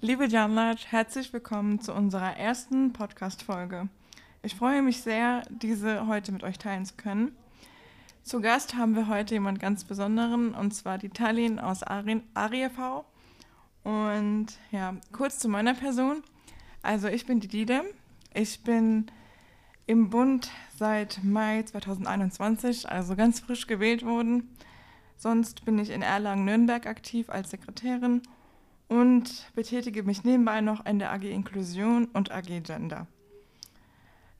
Liebe Janlat, herzlich willkommen zu unserer ersten Podcast-Folge. Ich freue mich sehr, diese heute mit euch teilen zu können. Zu Gast haben wir heute jemand ganz Besonderen, und zwar die Tallinn aus ARIV. Und ja, kurz zu meiner Person. Also ich bin die Didem. Ich bin im Bund seit Mai 2021, also ganz frisch gewählt worden. Sonst bin ich in Erlangen-Nürnberg aktiv als Sekretärin und betätige mich nebenbei noch in der AG Inklusion und AG Gender.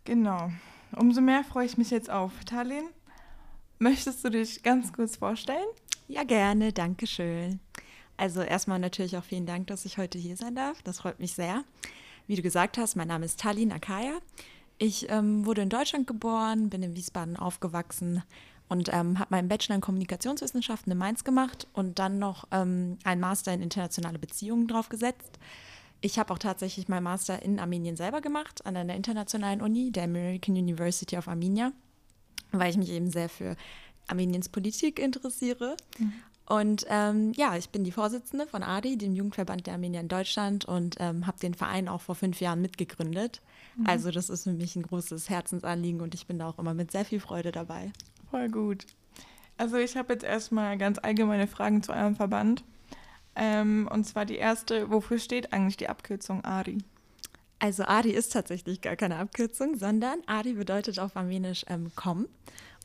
Genau. Umso mehr freue ich mich jetzt auf Tallinn. Möchtest du dich ganz kurz vorstellen? Ja, gerne. Dankeschön. Also erstmal natürlich auch vielen Dank, dass ich heute hier sein darf. Das freut mich sehr. Wie du gesagt hast, mein Name ist Tallinn Akaya. Ich ähm, wurde in Deutschland geboren, bin in Wiesbaden aufgewachsen, und ähm, habe meinen Bachelor in Kommunikationswissenschaften in Mainz gemacht und dann noch ähm, einen Master in internationale Beziehungen draufgesetzt. Ich habe auch tatsächlich meinen Master in Armenien selber gemacht, an einer internationalen Uni, der American University of Armenia, weil ich mich eben sehr für Armeniens Politik interessiere. Mhm. Und ähm, ja, ich bin die Vorsitzende von ADI, dem Jugendverband der Armenier in Deutschland, und ähm, habe den Verein auch vor fünf Jahren mitgegründet. Mhm. Also das ist für mich ein großes Herzensanliegen und ich bin da auch immer mit sehr viel Freude dabei. Voll gut. Also ich habe jetzt erstmal ganz allgemeine Fragen zu eurem Verband. Ähm, und zwar die erste, wofür steht eigentlich die Abkürzung ARI? Also ARI ist tatsächlich gar keine Abkürzung, sondern ARI bedeutet auf Armenisch ähm, komm.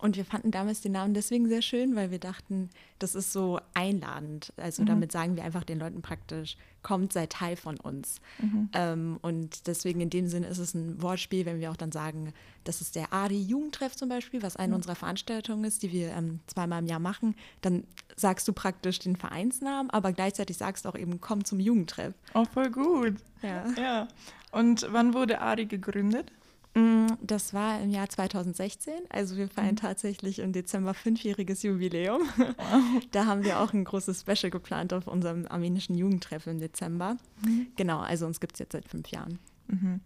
Und wir fanden damals den Namen deswegen sehr schön, weil wir dachten, das ist so einladend. Also mhm. damit sagen wir einfach den Leuten praktisch, kommt, sei Teil von uns. Mhm. Ähm, und deswegen in dem Sinne ist es ein Wortspiel, wenn wir auch dann sagen, das ist der ADI-Jugendtreff zum Beispiel, was eine mhm. unserer Veranstaltungen ist, die wir ähm, zweimal im Jahr machen, dann sagst du praktisch den Vereinsnamen, aber gleichzeitig sagst du auch eben, komm zum Jugendtreff. Oh, voll gut. Ja. ja. Und wann wurde ADI gegründet? Mm, das war im Jahr 2016. Also wir feiern mhm. tatsächlich im Dezember fünfjähriges Jubiläum. Wow. Da haben wir auch ein großes Special geplant auf unserem armenischen Jugendtreff im Dezember. Mhm. Genau, also uns gibt es jetzt seit fünf Jahren. Mhm.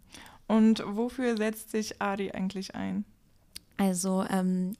Und wofür setzt sich Adi eigentlich ein? Also ähm,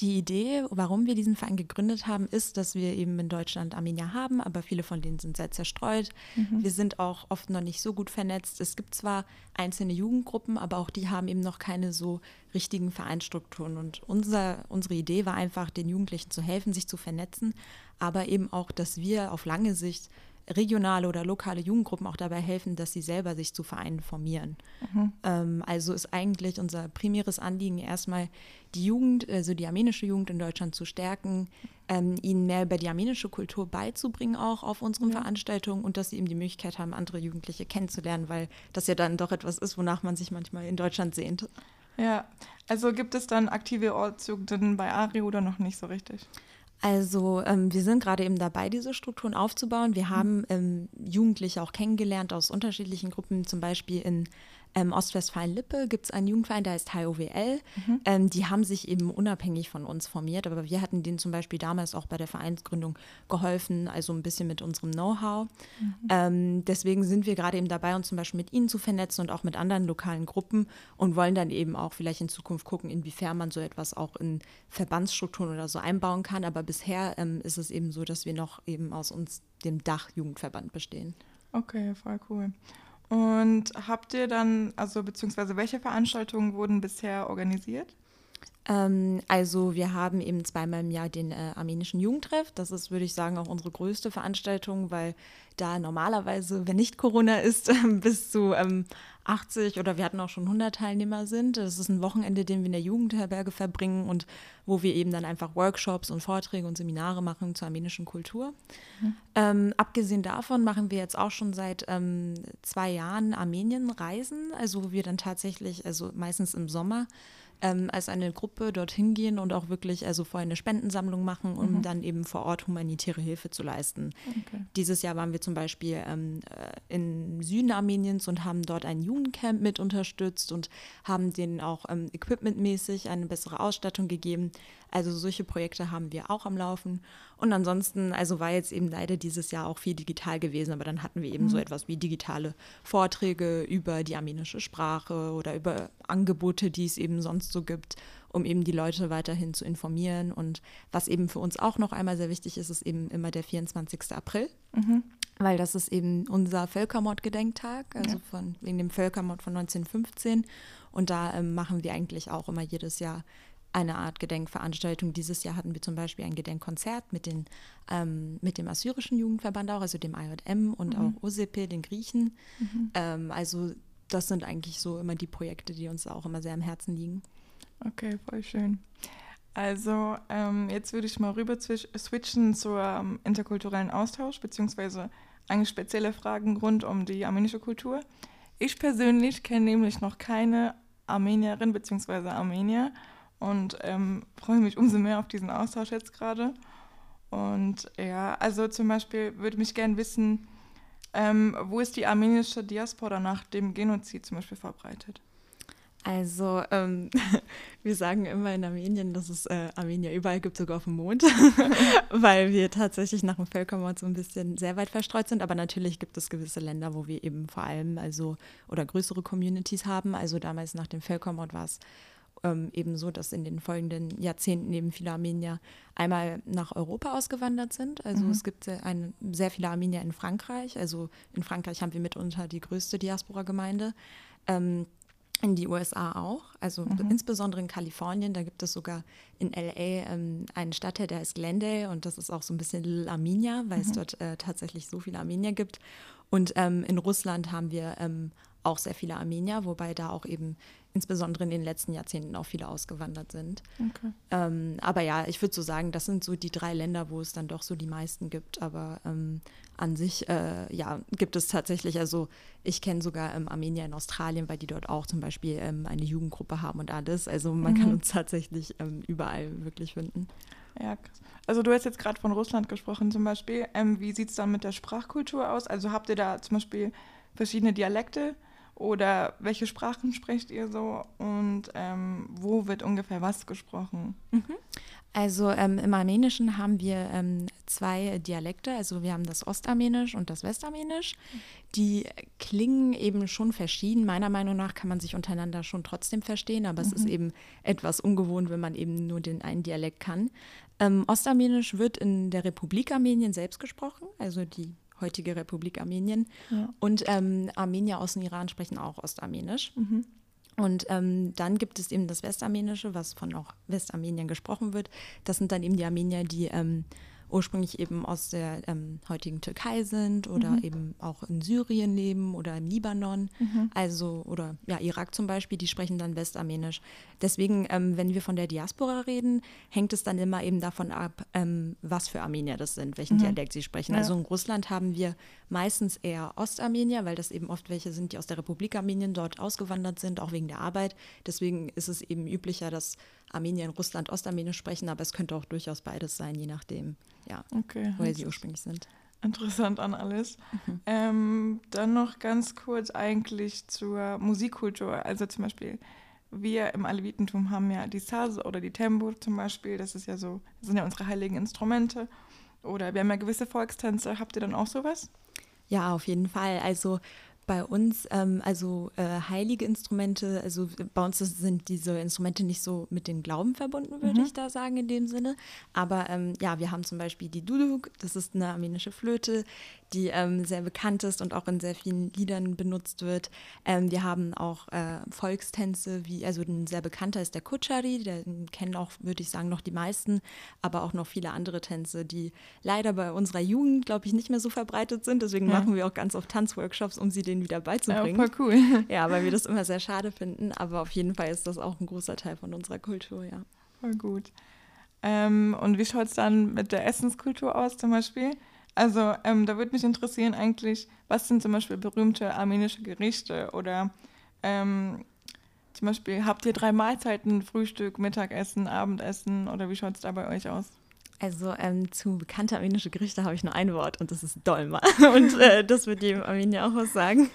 die Idee, warum wir diesen Verein gegründet haben, ist, dass wir eben in Deutschland Armenier haben, aber viele von denen sind sehr zerstreut. Mhm. Wir sind auch oft noch nicht so gut vernetzt. Es gibt zwar einzelne Jugendgruppen, aber auch die haben eben noch keine so richtigen Vereinsstrukturen. Und unser, unsere Idee war einfach, den Jugendlichen zu helfen, sich zu vernetzen, aber eben auch, dass wir auf lange Sicht regionale oder lokale Jugendgruppen auch dabei helfen, dass sie selber sich zu Vereinen formieren. Mhm. Ähm, also ist eigentlich unser primäres Anliegen erstmal die Jugend, also die armenische Jugend in Deutschland zu stärken, ähm, ihnen mehr über die armenische Kultur beizubringen auch auf unseren ja. Veranstaltungen und dass sie eben die Möglichkeit haben, andere Jugendliche kennenzulernen, weil das ja dann doch etwas ist, wonach man sich manchmal in Deutschland sehnt. Ja, also gibt es dann aktive Ortsjugenden bei ARI oder noch nicht so richtig? Also ähm, wir sind gerade eben dabei, diese Strukturen aufzubauen. Wir mhm. haben ähm, Jugendliche auch kennengelernt aus unterschiedlichen Gruppen, zum Beispiel in ähm, Ostwestfalen-Lippe gibt es einen Jugendverein, der heißt HOWL. Mhm. Ähm, die haben sich eben unabhängig von uns formiert, aber wir hatten denen zum Beispiel damals auch bei der Vereinsgründung geholfen, also ein bisschen mit unserem Know-how. Mhm. Ähm, deswegen sind wir gerade eben dabei, uns zum Beispiel mit ihnen zu vernetzen und auch mit anderen lokalen Gruppen und wollen dann eben auch vielleicht in Zukunft gucken, inwiefern man so etwas auch in Verbandsstrukturen oder so einbauen kann. Aber bisher ähm, ist es eben so, dass wir noch eben aus uns dem Dach-Jugendverband bestehen. Okay, voll cool. Und habt ihr dann, also beziehungsweise welche Veranstaltungen wurden bisher organisiert? Ähm, also wir haben eben zweimal im Jahr den äh, armenischen Jugendtreff. Das ist, würde ich sagen, auch unsere größte Veranstaltung, weil da normalerweise, wenn nicht Corona ist, bis zu ähm, 80 oder wir hatten auch schon 100 Teilnehmer sind. Das ist ein Wochenende, den wir in der Jugendherberge verbringen und wo wir eben dann einfach Workshops und Vorträge und Seminare machen zur armenischen Kultur. Mhm. Ähm, abgesehen davon machen wir jetzt auch schon seit ähm, zwei Jahren Armenien-Reisen, also wo wir dann tatsächlich, also meistens im Sommer, ähm, als eine Gruppe dorthin gehen und auch wirklich also vorher eine Spendensammlung machen, um Mhm. dann eben vor Ort humanitäre Hilfe zu leisten. Okay. Dieses Jahr waren wir zum Beispiel ähm, äh, im Süden Armeniens und haben dort ein Jugendcamp mit unterstützt und haben denen auch ähm, equipmentmäßig eine bessere Ausstattung gegeben. Also solche Projekte haben wir auch am Laufen. Und ansonsten, also war jetzt eben leider dieses Jahr auch viel digital gewesen, aber dann hatten wir eben so etwas wie digitale Vorträge über die armenische Sprache oder über Angebote, die es eben sonst so gibt, um eben die Leute weiterhin zu informieren. Und was eben für uns auch noch einmal sehr wichtig ist, ist eben immer der 24. April. Mhm. Weil das ist eben unser Völkermordgedenktag, also Ja. von, wegen dem Völkermord von 1915. Und da ähm, machen wir eigentlich auch immer jedes Jahr eine Art Gedenkveranstaltung. Dieses Jahr hatten wir zum Beispiel ein Gedenkkonzert mit, den, ähm, mit dem assyrischen Jugendverband auch, also dem IJM und auch OSEP, den Griechen. Ähm, also das sind eigentlich so immer die Projekte, die uns auch immer sehr am Herzen liegen. Okay, voll schön. Also ähm, jetzt würde ich mal rüber switchen zum ähm, interkulturellen Austausch, beziehungsweise eigentlich spezielle Fragen rund um die armenische Kultur. Ich persönlich kenne nämlich noch keine Armenierin beziehungsweise Armenier und ähm, freue mich umso mehr auf diesen Austausch jetzt gerade. Und ja, also zum Beispiel würde mich gerne wissen, ähm, wo ist die armenische Diaspora nach dem Genozid zum Beispiel verbreitet? Also, ähm, wir sagen immer in Armenien, dass es äh, Armenier überall gibt, sogar auf dem Mond, weil wir tatsächlich nach dem Völkermord so ein bisschen sehr weit verstreut sind. Aber natürlich gibt es gewisse Länder, wo wir eben vor allem, also, oder größere Communities haben. Also damals nach dem Völkermord war es ähm, eben so, dass in den folgenden Jahrzehnten eben viele Armenier einmal nach Europa ausgewandert sind. Also es gibt sehr, ein, sehr viele Armenier in Frankreich. Also in Frankreich haben wir mitunter die größte Diaspora-Gemeinde. Ähm, in die USA auch, also insbesondere in Kalifornien, da gibt es sogar in LA ähm, einen Stadtteil, der heißt Glendale und das ist auch so ein bisschen Little Armenia, weil es dort äh, tatsächlich so viele Armenier gibt. Und ähm, in Russland haben wir ähm, auch sehr viele Armenier, wobei da auch eben insbesondere in den letzten Jahrzehnten auch viele ausgewandert sind. Okay. Ähm, aber ja, ich würde so sagen, das sind so die drei Länder, wo es dann doch so die meisten gibt. Aber ähm, an sich, äh, ja, gibt es tatsächlich, also ich kenne sogar ähm, Armenier in Australien, weil die dort auch zum Beispiel ähm, eine Jugendgruppe haben und alles. Also man kann uns tatsächlich ähm, überall wirklich finden. Ja, krass. Also du hast jetzt gerade von Russland gesprochen zum Beispiel. Ähm, wie sieht es dann mit der Sprachkultur aus? Also habt ihr da zum Beispiel verschiedene Dialekte oder welche Sprachen sprecht ihr so und ähm, wo wird ungefähr was gesprochen? Also ähm, im Armenischen haben wir ähm, zwei Dialekte. Also wir haben das Ostarmenisch und das Westarmenisch. Die klingen eben schon verschieden. Meiner Meinung nach kann man sich untereinander schon trotzdem verstehen, aber es ist eben etwas ungewohnt, wenn man eben nur den einen Dialekt kann. Ähm, Ostarmenisch wird in der Republik Armenien selbst gesprochen, also die heutige Republik Armenien. Ja. Und ähm, Armenier aus dem Iran sprechen auch Ostarmenisch. Und ähm, dann gibt es eben das Westarmenische, was von auch Westarmenien gesprochen wird. Das sind dann eben die Armenier, die ähm, ursprünglich eben aus der ähm, heutigen Türkei sind oder eben auch in Syrien leben oder im Libanon. Also, oder ja, Irak zum Beispiel, die sprechen dann Westarmenisch. Deswegen, ähm, wenn wir von der Diaspora reden, hängt es dann immer eben davon ab, ähm, was für Armenier das sind, welchen Dialekt sie sprechen. Ja. Also in Russland haben wir meistens eher Ostarmenier, weil das eben oft welche sind, die aus der Republik Armenien dort ausgewandert sind, auch wegen der Arbeit. Deswegen ist es eben üblicher, dass Armenier in Russland Ostarmenisch sprechen, aber es könnte auch durchaus beides sein, je nachdem, ja, Okay. woher sie ursprünglich sind. Interessant an alles. Ähm, dann noch ganz kurz eigentlich zur Musikkultur. Also zum Beispiel, wir im Alevitentum haben ja die Saz oder die Tembo zum Beispiel. Das ist ja so, das sind ja unsere heiligen Instrumente. Oder wir haben ja gewisse Volkstänze. Habt ihr dann auch sowas? Ja, auf jeden Fall. Also bei uns, ähm, also äh, heilige Instrumente, also bei uns sind diese Instrumente nicht so mit dem Glauben verbunden, würde ich da sagen, in dem Sinne. Aber ähm, ja, wir haben zum Beispiel die Duduk, das ist eine armenische Flöte, die ähm, sehr bekannt ist und auch in sehr vielen Liedern benutzt wird. Ähm, wir haben auch äh, Volkstänze, wie, also ein sehr bekannter ist der Kutschari, den kennen auch, würde ich sagen, noch die meisten, aber auch noch viele andere Tänze, die leider bei unserer Jugend, glaube ich, nicht mehr so verbreitet sind. Deswegen Ja. machen wir auch ganz oft Tanzworkshops, um sie denen wieder Ja, beizubringen. voll cool. Ja, weil wir das immer sehr schade finden, aber auf jeden Fall ist das auch ein großer Teil von unserer Kultur, ja. Voll gut. Ähm, und wie schaut es dann mit der Essenskultur aus zum Beispiel? Also ähm, da würde mich interessieren eigentlich, was sind zum Beispiel berühmte armenische Gerichte oder ähm, Zum Beispiel, habt ihr drei Mahlzeiten, Frühstück, Mittagessen, Abendessen oder wie schaut es da bei euch aus? Also ähm, zu bekannte armenische Gerichte habe ich nur ein Wort und das ist Dolma. Und äh, das wird jedem Armenier auch was sagen.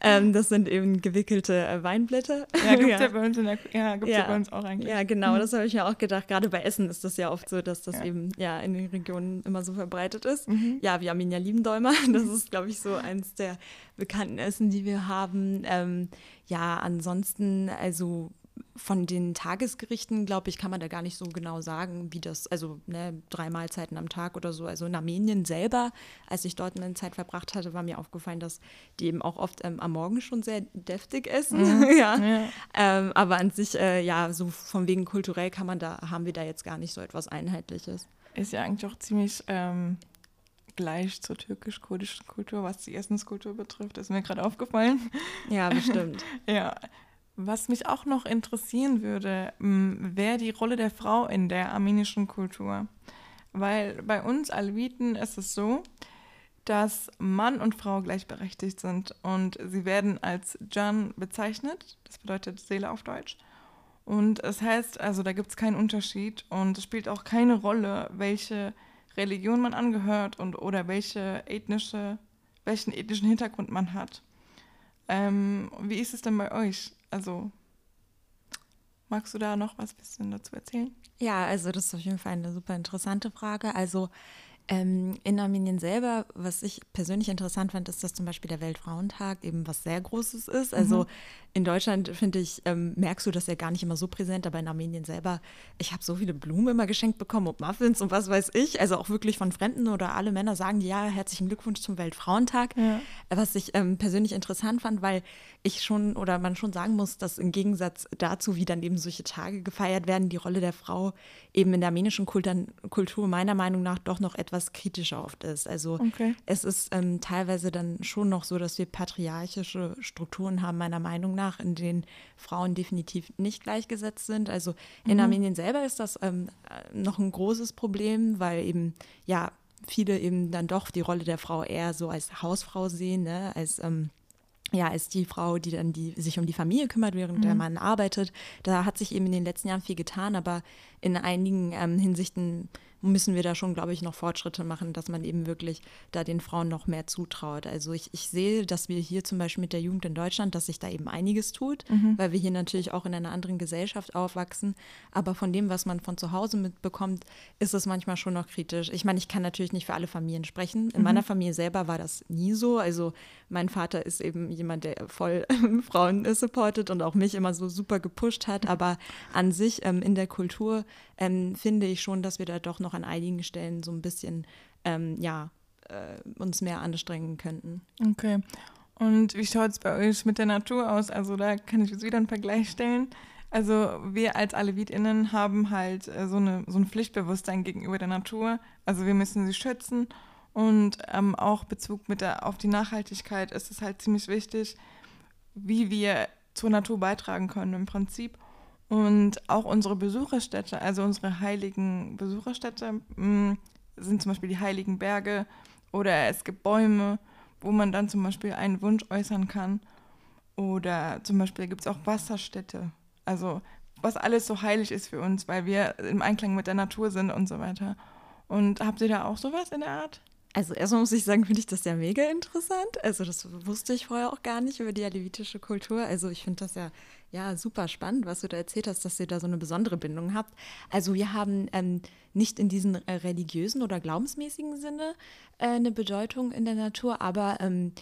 Ähm, das sind eben gewickelte äh, Weinblätter. Ja, gibt es ja. ja. bei uns in der, ja, gibt's ja. ja bei uns auch eigentlich. Ja, genau, mhm. das habe ich mir auch gedacht. Gerade bei Essen ist das ja oft so, dass das eben ja in den Regionen immer so verbreitet ist. Mhm. Ja, wir Armenier lieben Dolma. Das ist, glaube ich, so eins der bekannten Essen, die wir haben. Ähm, ja, ansonsten, also von den Tagesgerichten, glaube ich, kann man da gar nicht so genau sagen, wie das, also ne, drei Mahlzeiten am Tag oder so. Also in Armenien selber, als ich dort eine Zeit verbracht hatte, war mir aufgefallen, dass die eben auch oft ähm, am Morgen schon sehr deftig essen. Mhm. ja. ja. Ähm, aber an sich, äh, ja, so von wegen kulturell kann man da, haben wir da jetzt gar nicht so etwas Einheitliches. Ist ja eigentlich auch ziemlich ähm, gleich zur türkisch-kurdischen Kultur, was die Essenskultur betrifft, ist mir gerade aufgefallen. Ja, bestimmt. ja. Was mich auch noch interessieren würde, wäre die Rolle der Frau in der armenischen Kultur. Weil bei uns Aleviten ist es so, dass Mann und Frau gleichberechtigt sind und sie werden als Jan bezeichnet, das bedeutet Seele auf Deutsch. Und es heißt, also da gibt es keinen Unterschied und es spielt auch keine Rolle, welche Religion man angehört und oder welche ethnische, welchen ethnischen Hintergrund man hat. Ähm, wie ist es denn bei euch? Also, magst du da noch was bisschen dazu erzählen? Ja, also das ist auf jeden Fall eine super interessante Frage. Also ähm, in Armenien selber, was ich persönlich interessant fand, ist, dass zum Beispiel der Weltfrauentag eben was sehr Großes ist. Also mhm. in Deutschland, finde ich, ähm, merkst du das ja gar nicht immer so präsent, aber in Armenien selber, ich habe so viele Blumen immer geschenkt bekommen und Muffins und was weiß ich. Also auch wirklich von Fremden oder alle Männer sagen, ja, herzlichen Glückwunsch zum Weltfrauentag. Ja. Was ich ähm, persönlich interessant fand, weil ich schon oder man schon sagen muss, dass im Gegensatz dazu, wie dann eben solche Tage gefeiert werden, die Rolle der Frau eben in der armenischen Kultur meiner Meinung nach doch noch etwas etwas kritischer oft ist. Also okay. es ist ähm, teilweise dann schon noch so, dass wir patriarchische Strukturen haben, meiner Meinung nach, in denen Frauen definitiv nicht gleichgesetzt sind. Also in mhm. Armenien selber ist das ähm, noch ein großes Problem, weil eben ja viele eben dann doch die Rolle der Frau eher so als Hausfrau sehen, ne? als ähm, ja, als die Frau, die dann die, sich um die Familie kümmert, während mhm. der Mann arbeitet. Da hat sich eben in den letzten Jahren viel getan, aber in einigen ähm, Hinsichten müssen wir da schon, glaube ich, noch Fortschritte machen, dass man eben wirklich da den Frauen noch mehr zutraut. Also ich, ich sehe, dass wir hier zum Beispiel mit der Jugend in Deutschland, dass sich da eben einiges tut, mhm. weil wir hier natürlich auch in einer anderen Gesellschaft aufwachsen. Aber von dem, was man von zu Hause mitbekommt, ist es manchmal schon noch kritisch. Ich meine, ich kann natürlich nicht für alle Familien sprechen. In mhm. meiner Familie selber war das nie so. Also mein Vater ist eben jemand, der voll Frauen supportet und auch mich immer so super gepusht hat. Aber an sich ähm, in der Kultur ähm, finde ich schon, dass wir da doch noch an einigen Stellen so ein bisschen, ähm, ja, äh, uns mehr anstrengen könnten. Okay. Und wie schaut es bei euch mit der Natur aus? Also da kann ich jetzt wieder einen Vergleich stellen. Also wir als AlevitInnen haben halt äh, so, eine, so ein Pflichtbewusstsein gegenüber der Natur. Also wir müssen sie schützen und ähm, auch Bezug mit der, auf die Nachhaltigkeit ist es halt ziemlich wichtig, wie wir zur Natur beitragen können im Prinzip. Und auch unsere Besucherstätte, also unsere heiligen Besucherstätte, mh, mm, sind zum Beispiel die heiligen Berge oder es gibt Bäume, wo man dann zum Beispiel einen Wunsch äußern kann. Oder zum Beispiel gibt es auch Wasserstädte. Also was alles so heilig ist für uns, weil wir im Einklang mit der Natur sind und so weiter. Und habt ihr da auch sowas in der Art? Also erstmal muss ich sagen, finde ich das ja mega interessant. Also das wusste ich vorher auch gar nicht über die alevitische Kultur. Also ich finde das ja, ja super spannend, was du da erzählt hast, dass ihr da so eine besondere Bindung habt. Also wir haben ähm, nicht in diesem äh, religiösen oder glaubensmäßigen Sinne äh, eine Bedeutung in der Natur, aber ähm,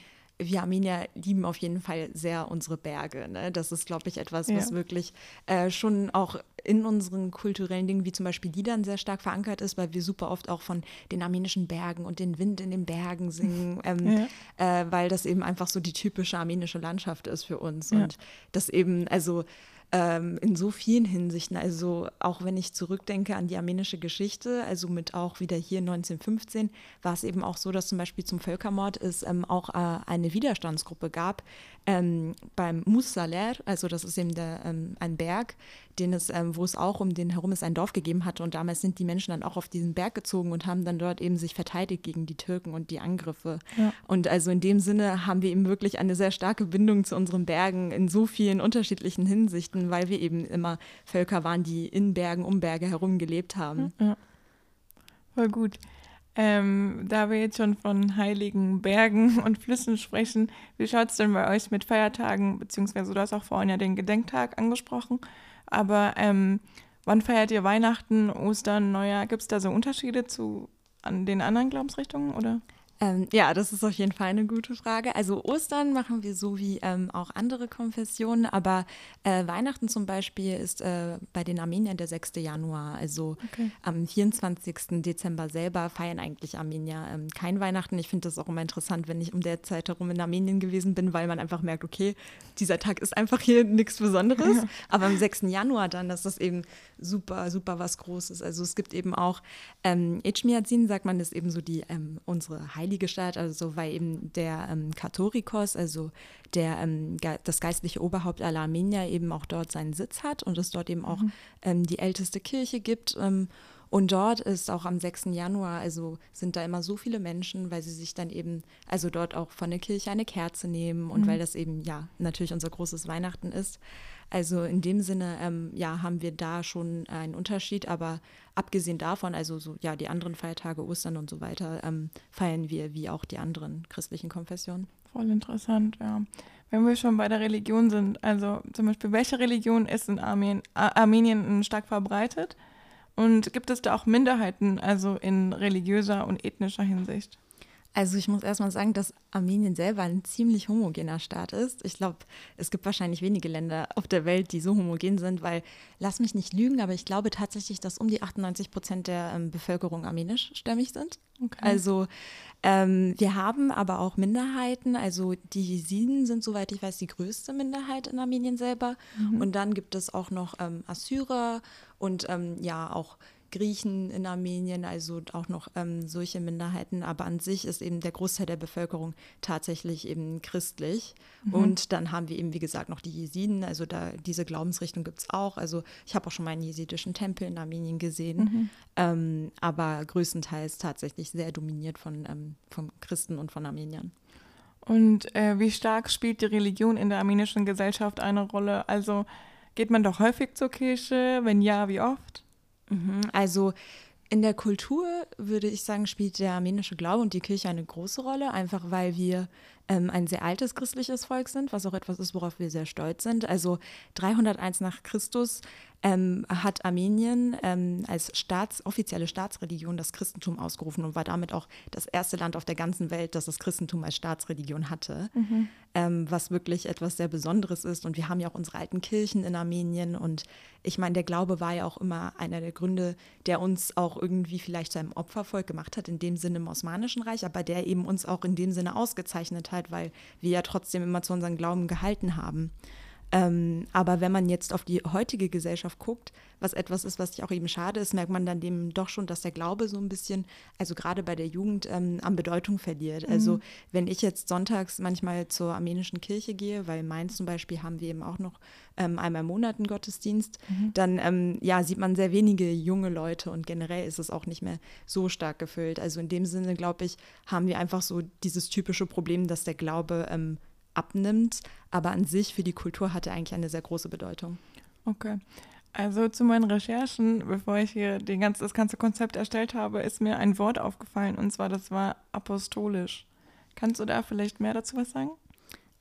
wir Armenier lieben auf jeden Fall sehr unsere Berge. Ne? Das ist, glaube ich, etwas, was ja. wirklich äh, schon auch in unseren kulturellen Dingen, wie zum Beispiel Liedern, sehr stark verankert ist, weil wir super oft auch von den armenischen Bergen und den Wind in den Bergen singen, ähm, ja. äh, weil das eben einfach so die typische armenische Landschaft ist für uns. Ja. Und das eben, also ähm, in so vielen Hinsichten. Also auch wenn ich zurückdenke an die armenische Geschichte, also mit auch wieder hier 1915, war es eben auch so, dass zum Beispiel zum Völkermord es ähm, auch äh, eine Widerstandsgruppe gab ähm, beim Musaler, also das ist eben der, ähm, ein Berg, den es, ähm, wo es auch um den herum es ein Dorf gegeben hatte und damals sind die Menschen dann auch auf diesen Berg gezogen und haben dann dort eben sich verteidigt gegen die Türken und die Angriffe. Ja. Und also in dem Sinne haben wir eben wirklich eine sehr starke Bindung zu unseren Bergen in so vielen unterschiedlichen Hinsichten hatten, weil wir eben immer Völker waren, die in Bergen, um Berge herum gelebt haben. Ja. Voll gut. Ähm, da wir jetzt schon von heiligen Bergen und Flüssen sprechen, wie schaut es denn bei euch mit Feiertagen, beziehungsweise du hast auch vorhin ja den Gedenktag angesprochen, aber ähm, wann feiert ihr Weihnachten, Ostern, Neujahr? Gibt es da so Unterschiede zu an den anderen Glaubensrichtungen oder? Ähm, ja, das ist auf jeden Fall eine gute Frage. Also Ostern machen wir so wie ähm, auch andere Konfessionen, aber äh, Weihnachten zum Beispiel ist äh, bei den Armeniern der 6. Januar. Also okay. am 24. Dezember selber feiern eigentlich Armenier ähm, kein Weihnachten. Ich finde das auch immer interessant, wenn ich um der Zeit herum in Armenien gewesen bin, weil man einfach merkt, okay, dieser Tag ist einfach hier nichts Besonderes. Ja. Aber am 6. Januar dann ist das eben super, super was Großes. Also es gibt eben auch ähm, Echmiadzin, sagt man, ist eben so die ähm, unsere Heilige heilige Stadt, also weil eben der ähm, Katholikos, also der, ähm, ge das geistliche Oberhaupt aller Armenier eben auch dort seinen Sitz hat und es dort eben auch mhm. ähm, die älteste Kirche gibt. Ähm, und dort ist auch am 6. Januar, also sind da immer so viele Menschen, weil sie sich dann eben, also dort auch von der Kirche eine Kerze nehmen und mhm. weil das eben ja natürlich unser großes Weihnachten ist. Also in dem Sinne, ähm, ja, haben wir da schon einen Unterschied, aber abgesehen davon, also so, ja, die anderen Feiertage, Ostern und so weiter, ähm, feiern wir wie auch die anderen christlichen Konfessionen. Voll interessant, ja. Wenn wir schon bei der Religion sind, also zum Beispiel, welche Religion ist in Armenien, Armenien stark verbreitet? Und gibt es da auch Minderheiten, also in religiöser und ethnischer Hinsicht? Also ich muss erstmal sagen, dass Armenien selber ein ziemlich homogener Staat ist. Ich glaube, es gibt wahrscheinlich wenige Länder auf der Welt, die so homogen sind, weil, lass mich nicht lügen, aber ich glaube tatsächlich, dass um die 98 Prozent der ähm, Bevölkerung armenischstämmig sind. Okay. Also ähm, wir haben aber auch Minderheiten. Also die Jesiden sind, soweit ich weiß, die größte Minderheit in Armenien selber. Mhm. Und dann gibt es auch noch ähm, Assyrer und ähm, ja auch Griechen in Armenien, also auch noch ähm, solche Minderheiten. Aber an sich ist eben der Großteil der Bevölkerung tatsächlich eben christlich. Mhm. Und dann haben wir eben, wie gesagt, noch die Jesiden. Also da diese Glaubensrichtung gibt es auch. Also ich habe auch schon mal einen jesidischen Tempel in Armenien gesehen. Mhm. Ähm, aber größtenteils tatsächlich sehr dominiert von, ähm, von Christen und von Armeniern. Und äh, wie stark spielt die Religion in der armenischen Gesellschaft eine Rolle? Also geht man doch häufig zur Kirche? Wenn ja, wie oft? Mhm. Also in der Kultur würde ich sagen, spielt der armenische Glaube und die Kirche eine große Rolle, einfach weil wir ähm, ein sehr altes christliches Volk sind, was auch etwas ist, worauf wir sehr stolz sind. Also 301 nach Christus ähm, hat Armenien ähm, als Staats, offizielle Staatsreligion das Christentum ausgerufen und war damit auch das erste Land auf der ganzen Welt, das das Christentum als Staatsreligion hatte, mhm. ähm, was wirklich etwas sehr Besonderes ist. Und wir haben ja auch unsere alten Kirchen in Armenien und ich meine, der Glaube war ja auch immer einer der Gründe, der uns auch irgendwie vielleicht zu einem Opfervolk gemacht hat, in dem Sinne im Osmanischen Reich, aber der eben uns auch in dem Sinne ausgezeichnet hat, weil wir ja trotzdem immer zu unserem Glauben gehalten haben. Ähm, aber wenn man jetzt auf die heutige Gesellschaft guckt, was etwas ist, was ich auch eben schade ist, merkt man dann dem doch schon, dass der Glaube so ein bisschen, also gerade bei der Jugend, ähm, an Bedeutung verliert. Also mhm. Also wenn ich jetzt sonntags manchmal zur armenischen Kirche gehe, weil Mainz zum Beispiel haben wir eben auch noch ähm, einmal im Monat einen Gottesdienst, mhm. dann ähm, ja, sieht man sehr wenige junge Leute und generell ist es auch nicht mehr so stark gefüllt. Also in dem Sinne, glaube ich, haben wir einfach so dieses typische Problem, dass der Glaube ähm, abnimmt, aber an sich für die Kultur hat er eigentlich eine sehr große Bedeutung. Okay. Also zu meinen Recherchen, bevor ich hier ganz, das ganze Konzept erstellt habe, ist mir ein Wort aufgefallen und zwar das war apostolisch. Kannst du da vielleicht mehr dazu was sagen?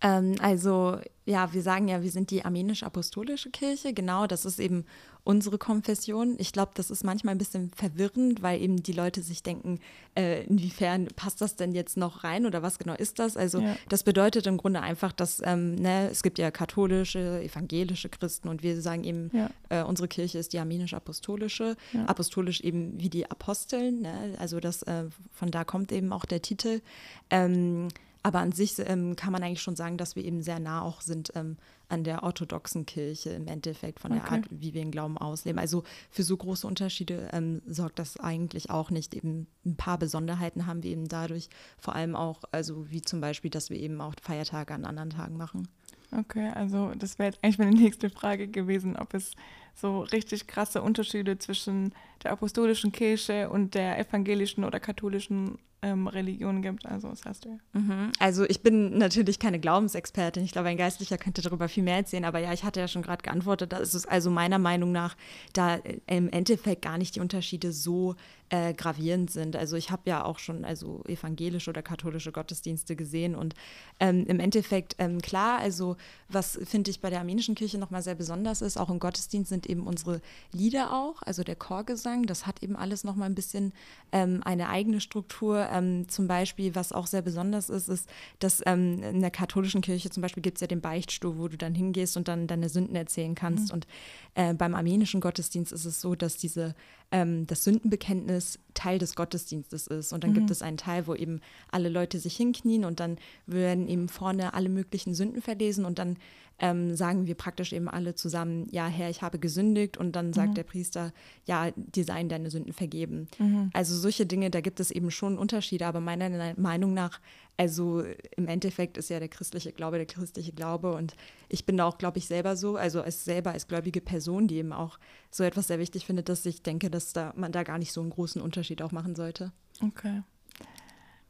Ähm, also ja, wir sagen ja, wir sind die armenisch-apostolische Kirche. Genau, das ist eben unsere Konfession. Ich glaube, das ist manchmal ein bisschen verwirrend, weil eben die Leute sich denken, äh, inwiefern passt das denn jetzt noch rein oder was genau ist das? Also ja. das bedeutet im Grunde einfach, dass ähm, ne, es gibt ja katholische, evangelische Christen und wir sagen eben, ja. äh, unsere Kirche ist die armenisch-apostolische. Ja. Apostolisch eben wie die Aposteln. Ne? Also das, äh, von da kommt eben auch der Titel. Ähm, aber an sich ähm, kann man eigentlich schon sagen, dass wir eben sehr nah auch sind ähm, an der orthodoxen Kirche im Endeffekt von der okay. Art, wie wir den Glauben ausleben. Also für so große Unterschiede ähm, sorgt das eigentlich auch nicht. Eben ein paar Besonderheiten haben wir eben dadurch, vor allem auch, also wie zum Beispiel, dass wir eben auch Feiertage an anderen Tagen machen. Okay, also das wäre jetzt eigentlich meine nächste Frage gewesen, ob es so richtig krasse Unterschiede zwischen der apostolischen Kirche und der evangelischen oder katholischen ähm, Religionen gibt. Also das hast du. Mhm. Also ich bin natürlich keine Glaubensexpertin. Ich glaube, ein Geistlicher könnte darüber viel mehr erzählen. Aber ja, ich hatte ja schon gerade geantwortet. Da ist es also meiner Meinung nach da im Endeffekt gar nicht die Unterschiede so äh, gravierend sind. Also ich habe ja auch schon also evangelische oder katholische Gottesdienste gesehen und ähm, im Endeffekt ähm, klar, also was finde ich bei der armenischen Kirche nochmal sehr besonders ist, auch im Gottesdienst sind eben unsere Lieder auch, also der Chorgesang, das hat eben alles nochmal ein bisschen ähm, eine eigene Struktur. Ähm, zum Beispiel, was auch sehr besonders ist, ist, dass ähm, in der katholischen Kirche zum Beispiel gibt es ja den Beichtstuhl, wo du dann hingehst und dann deine Sünden erzählen kannst. Mhm. Und äh, beim armenischen Gottesdienst ist es so, dass diese ähm, das Sündenbekenntnis Teil des Gottesdienstes ist. Und dann mhm. gibt es einen Teil, wo eben alle Leute sich hinknien und dann werden eben vorne alle möglichen Sünden verlesen und dann ähm, sagen wir praktisch eben alle zusammen, ja, Herr, ich habe gesündigt und dann sagt mhm. der Priester, ja, dir seien deine Sünden vergeben. Mhm. Also solche Dinge, da gibt es eben schon Unterschiede, aber meiner Meinung nach, also im Endeffekt ist ja der christliche Glaube der christliche Glaube und ich bin da auch, glaube ich, selber so, also als selber als gläubige Person, die eben auch so etwas sehr wichtig findet, dass ich denke, dass da man da gar nicht so einen großen Unterschied auch machen sollte. Okay.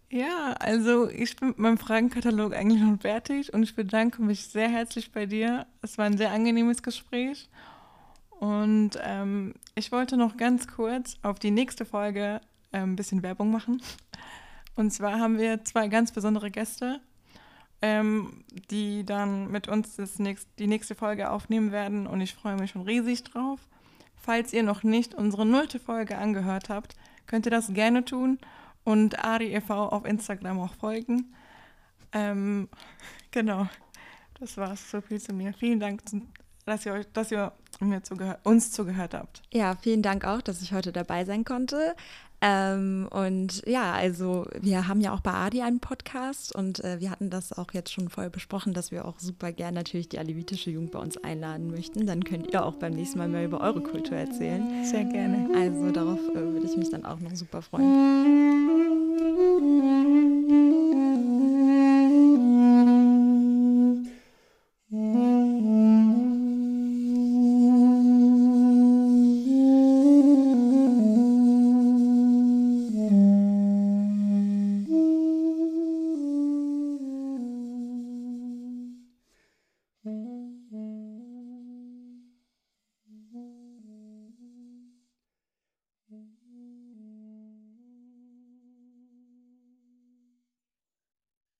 Ja, also ich bin mit meinem Fragenkatalog eigentlich schon fertig und ich bedanke mich sehr herzlich bei dir. Es war ein sehr angenehmes Gespräch und ähm, ich wollte noch ganz kurz auf die nächste Folge ein bisschen Werbung machen. Und zwar haben wir zwei ganz besondere Gäste, ähm, die dann mit uns das nächst, die nächste Folge aufnehmen werden und ich freue mich schon riesig drauf. Falls ihr noch nicht unsere nullte Folge angehört habt, könnt ihr das gerne tun und Ari e.V. auf Instagram auch folgen. Ähm, genau, das war's. So viel zu mir. Vielen Dank, dass ihr, euch, dass ihr mir zugehört, uns zugehört habt. Ja, vielen Dank auch, dass ich heute dabei sein konnte. Ähm, und ja, also wir haben ja auch bei Adi einen Podcast und äh, wir hatten das auch jetzt schon vorher besprochen, dass wir auch super gern natürlich die alevitische Jugend bei uns einladen möchten. Dann könnt ihr auch beim nächsten Mal mehr über eure Kultur erzählen. Sehr gerne. Also darauf äh, würde ich mich dann auch noch super freuen.